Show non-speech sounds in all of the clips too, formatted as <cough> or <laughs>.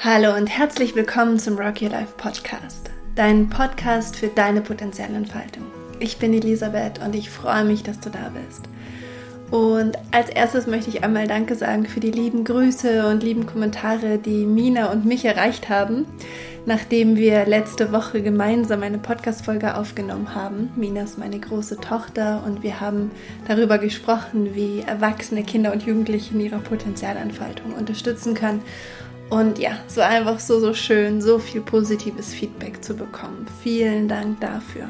Hallo und herzlich willkommen zum Rock Your Life Podcast, dein Podcast für deine Potenzialentfaltung. Ich bin Elisabeth und ich freue mich, dass du da bist. Und als erstes möchte ich einmal Danke sagen für die lieben Grüße und lieben Kommentare, die Mina und mich erreicht haben, nachdem wir letzte Woche gemeinsam eine Podcast-Folge aufgenommen haben. Mina ist meine große Tochter und wir haben darüber gesprochen, wie erwachsene Kinder und Jugendliche in ihrer Potenzialentfaltung unterstützen können und ja, war einfach so, so schön, so viel positives Feedback zu bekommen. Vielen Dank dafür.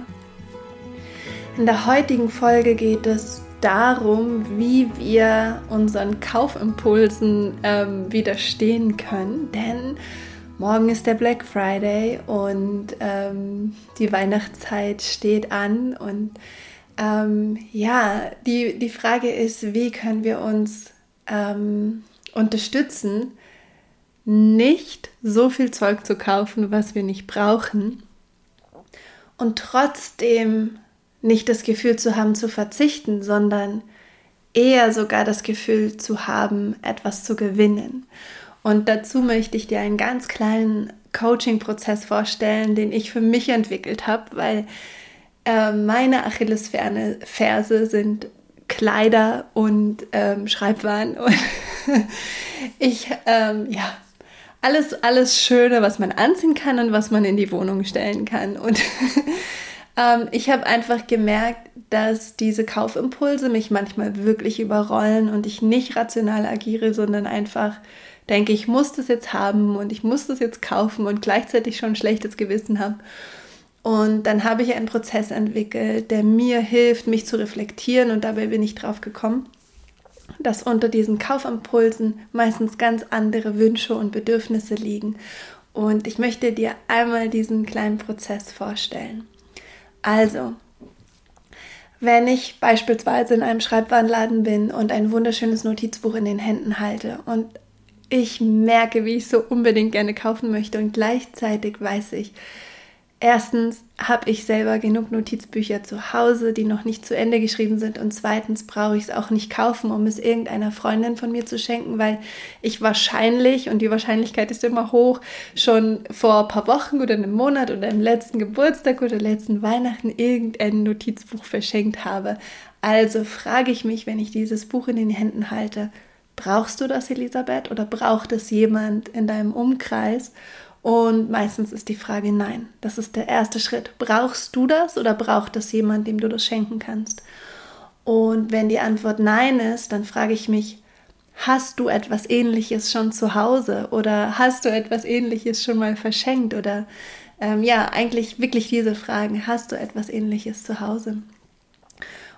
In der heutigen Folge geht es darum, wie wir unseren Kaufimpulsen ähm, widerstehen können, denn morgen ist der Black Friday und ähm, die Weihnachtszeit steht an und ähm, ja, die, die Frage ist, wie können wir uns ähm, unterstützen, nicht so viel Zeug zu kaufen, was wir nicht brauchen und trotzdem nicht das Gefühl zu haben zu verzichten, sondern eher sogar das Gefühl zu haben, etwas zu gewinnen. Und dazu möchte ich dir einen ganz kleinen Coaching-Prozess vorstellen, den ich für mich entwickelt habe, weil äh, meine Achillesferse sind Kleider und ähm, Schreibwaren. Und <laughs> ich ähm, ja, alles, alles Schöne, was man anziehen kann und was man in die Wohnung stellen kann. Und <laughs> ähm, ich habe einfach gemerkt, dass diese Kaufimpulse mich manchmal wirklich überrollen und ich nicht rational agiere, sondern einfach denke, ich muss das jetzt haben und ich muss das jetzt kaufen und gleichzeitig schon ein schlechtes Gewissen habe. Und dann habe ich einen Prozess entwickelt, der mir hilft, mich zu reflektieren und dabei bin ich drauf gekommen, dass unter diesen Kaufimpulsen meistens ganz andere Wünsche und Bedürfnisse liegen. Und ich möchte dir einmal diesen kleinen Prozess vorstellen. Also, wenn ich beispielsweise in einem Schreibwarenladen bin und ein wunderschönes Notizbuch in den Händen halte und ich merke, wie ich so unbedingt gerne kaufen möchte und gleichzeitig weiß ich, Erstens habe ich selber genug Notizbücher zu Hause, die noch nicht zu Ende geschrieben sind. Und zweitens brauche ich es auch nicht kaufen, um es irgendeiner Freundin von mir zu schenken, weil ich wahrscheinlich, und die Wahrscheinlichkeit ist immer hoch, schon vor ein paar Wochen oder einem Monat oder im letzten Geburtstag oder letzten Weihnachten irgendein Notizbuch verschenkt habe. Also frage ich mich, wenn ich dieses Buch in den Händen halte, brauchst du das, Elisabeth, oder braucht es jemand in deinem Umkreis? Und meistens ist die Frage nein. Das ist der erste Schritt. Brauchst du das oder braucht das jemand, dem du das schenken kannst? Und wenn die Antwort nein ist, dann frage ich mich, hast du etwas ähnliches schon zu Hause oder hast du etwas ähnliches schon mal verschenkt oder ähm, ja, eigentlich wirklich diese Fragen, hast du etwas ähnliches zu Hause?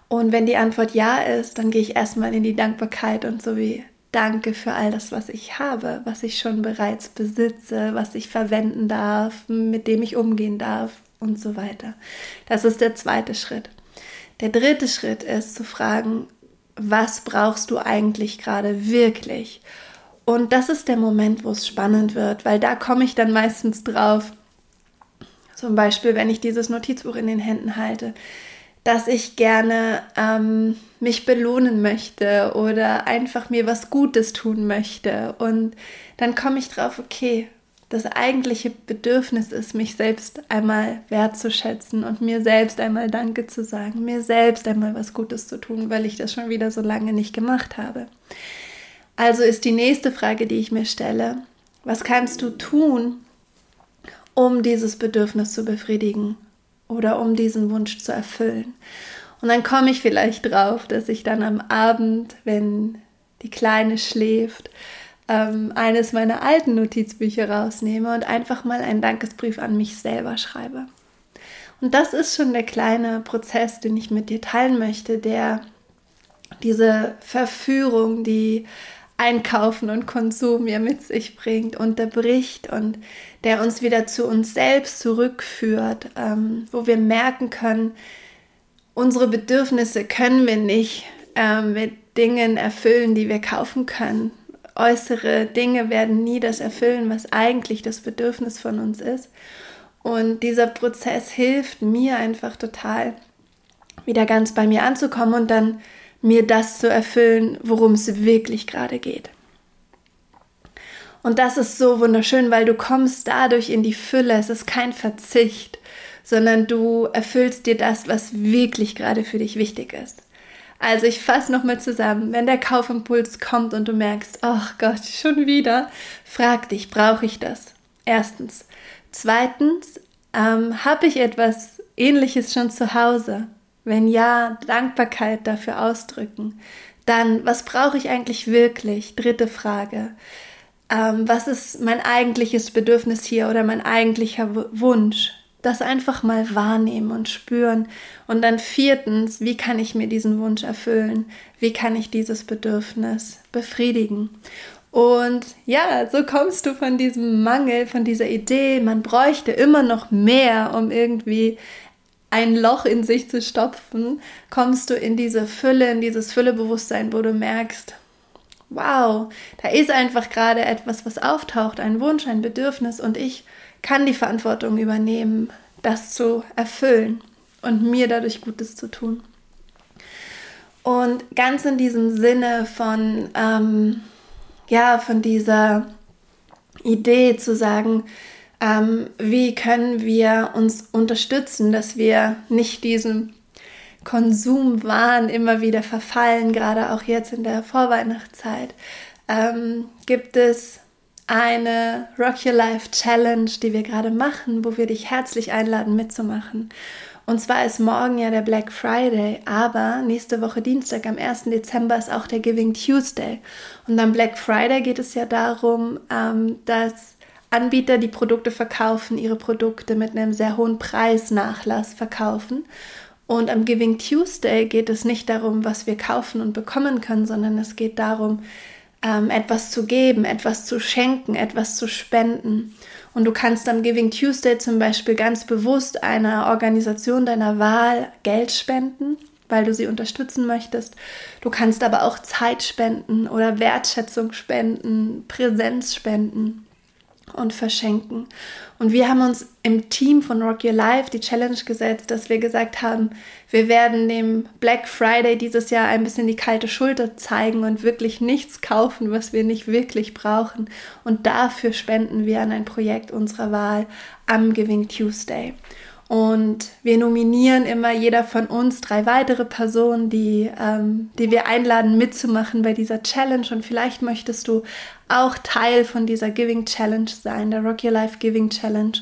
Und wenn die Antwort ja ist, dann gehe ich erstmal in die Dankbarkeit und so wie Danke für all das, was ich habe, was ich schon bereits besitze, was ich verwenden darf, mit dem ich umgehen darf und so weiter. Das ist der zweite Schritt. Der dritte Schritt ist zu fragen, was brauchst du eigentlich gerade wirklich? Und das ist der Moment, wo es spannend wird, weil da komme ich dann meistens drauf. Zum Beispiel, wenn ich dieses Notizbuch in den Händen halte dass ich gerne ähm, mich belohnen möchte oder einfach mir was Gutes tun möchte. Und dann komme ich drauf, okay, das eigentliche Bedürfnis ist, mich selbst einmal wertzuschätzen und mir selbst einmal Danke zu sagen, mir selbst einmal was Gutes zu tun, weil ich das schon wieder so lange nicht gemacht habe. Also ist die nächste Frage, die ich mir stelle, was kannst du tun, um dieses Bedürfnis zu befriedigen? Oder um diesen Wunsch zu erfüllen. Und dann komme ich vielleicht drauf, dass ich dann am Abend, wenn die Kleine schläft, ähm, eines meiner alten Notizbücher rausnehme und einfach mal einen Dankesbrief an mich selber schreibe. Und das ist schon der kleine Prozess, den ich mit dir teilen möchte, der diese Verführung, die Einkaufen und Konsum ja mit sich bringt, unterbricht und der uns wieder zu uns selbst zurückführt, ähm, wo wir merken können, unsere Bedürfnisse können wir nicht ähm, mit Dingen erfüllen, die wir kaufen können. Äußere Dinge werden nie das erfüllen, was eigentlich das Bedürfnis von uns ist. Und dieser Prozess hilft mir einfach total, wieder ganz bei mir anzukommen und dann mir das zu erfüllen, worum es wirklich gerade geht. Und das ist so wunderschön, weil du kommst dadurch in die Fülle. Es ist kein Verzicht, sondern du erfüllst dir das, was wirklich gerade für dich wichtig ist. Also ich fasse nochmal zusammen. Wenn der Kaufimpuls kommt und du merkst, ach oh Gott, schon wieder, frag dich, brauche ich das? Erstens. Zweitens, ähm, habe ich etwas Ähnliches schon zu Hause? Wenn ja, Dankbarkeit dafür ausdrücken. Dann, was brauche ich eigentlich wirklich? Dritte Frage. Ähm, was ist mein eigentliches Bedürfnis hier oder mein eigentlicher Wunsch? Das einfach mal wahrnehmen und spüren. Und dann viertens, wie kann ich mir diesen Wunsch erfüllen? Wie kann ich dieses Bedürfnis befriedigen? Und ja, so kommst du von diesem Mangel, von dieser Idee, man bräuchte immer noch mehr, um irgendwie ein Loch in sich zu stopfen, kommst du in diese Fülle, in dieses Füllebewusstsein, wo du merkst, wow, da ist einfach gerade etwas, was auftaucht, ein Wunsch, ein Bedürfnis und ich kann die Verantwortung übernehmen, das zu erfüllen und mir dadurch Gutes zu tun. Und ganz in diesem Sinne von, ähm, ja, von dieser Idee zu sagen, ähm, wie können wir uns unterstützen, dass wir nicht diesem Konsumwahn immer wieder verfallen, gerade auch jetzt in der Vorweihnachtszeit, ähm, gibt es eine Rock Your Life Challenge, die wir gerade machen, wo wir dich herzlich einladen mitzumachen. Und zwar ist morgen ja der Black Friday, aber nächste Woche Dienstag am 1. Dezember ist auch der Giving Tuesday. Und am Black Friday geht es ja darum, ähm, dass Anbieter, die Produkte verkaufen, ihre Produkte mit einem sehr hohen Preisnachlass verkaufen. Und am Giving Tuesday geht es nicht darum, was wir kaufen und bekommen können, sondern es geht darum, ähm, etwas zu geben, etwas zu schenken, etwas zu spenden. Und du kannst am Giving Tuesday zum Beispiel ganz bewusst einer Organisation deiner Wahl Geld spenden, weil du sie unterstützen möchtest. Du kannst aber auch Zeit spenden oder Wertschätzung spenden, Präsenz spenden und verschenken. Und wir haben uns im Team von Rock Your Life die Challenge gesetzt, dass wir gesagt haben, wir werden dem Black Friday dieses Jahr ein bisschen die kalte Schulter zeigen und wirklich nichts kaufen, was wir nicht wirklich brauchen. Und dafür spenden wir an ein Projekt unserer Wahl am Giving Tuesday. Und wir nominieren immer jeder von uns drei weitere Personen, die, ähm, die wir einladen mitzumachen bei dieser Challenge. Und vielleicht möchtest du auch Teil von dieser Giving Challenge sein, der Rock Your Life Giving Challenge.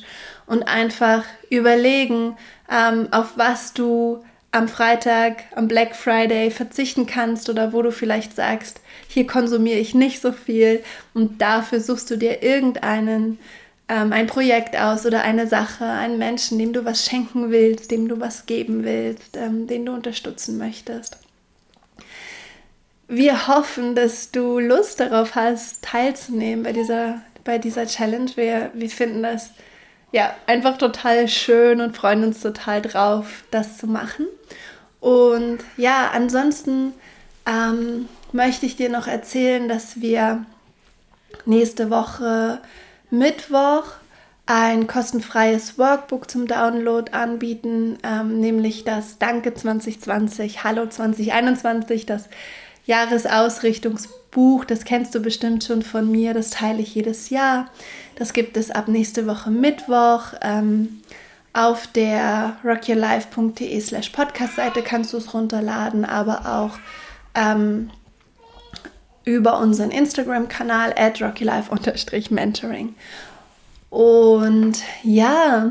Und einfach überlegen, ähm, auf was du am Freitag, am Black Friday verzichten kannst oder wo du vielleicht sagst, hier konsumiere ich nicht so viel und dafür suchst du dir irgendeinen ähm, ein Projekt aus oder eine Sache, einen Menschen, dem du was schenken willst, dem du was geben willst, ähm, den du unterstützen möchtest. Wir hoffen, dass du Lust darauf hast, teilzunehmen bei dieser, bei dieser Challenge. Wir, wir finden das ja einfach total schön und freuen uns total drauf, das zu machen. Und ja, ansonsten ähm, möchte ich dir noch erzählen, dass wir nächste Woche Mittwoch ein kostenfreies Workbook zum Download anbieten, ähm, nämlich das Danke 2020, Hallo 2021, das Jahresausrichtungsbuch. Das kennst du bestimmt schon von mir, das teile ich jedes Jahr. Das gibt es ab nächste Woche Mittwoch. Ähm, auf der rockyourlife.de slash podcast-Seite kannst du es runterladen, aber auch ähm, über unseren Instagram-Kanal at rockylife-mentoring. Und ja,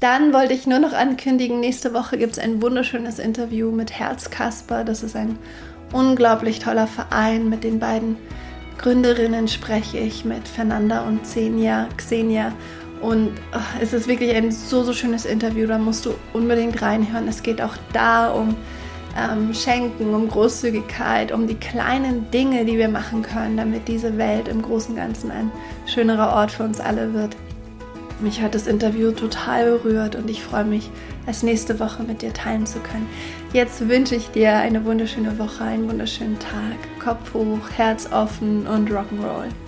dann wollte ich nur noch ankündigen, nächste Woche gibt es ein wunderschönes Interview mit Herz Kasper. Das ist ein unglaublich toller Verein. Mit den beiden Gründerinnen spreche ich, mit Fernanda und Xenia. Xenia. Und oh, es ist wirklich ein so, so schönes Interview. Da musst du unbedingt reinhören. Es geht auch da um ähm, Schenken, um Großzügigkeit, um die kleinen Dinge, die wir machen können, damit diese Welt im Großen und Ganzen ein schönerer Ort für uns alle wird. Mich hat das Interview total berührt und ich freue mich, es nächste Woche mit dir teilen zu können. Jetzt wünsche ich dir eine wunderschöne Woche, einen wunderschönen Tag. Kopf hoch, Herz offen und Rock'n'Roll.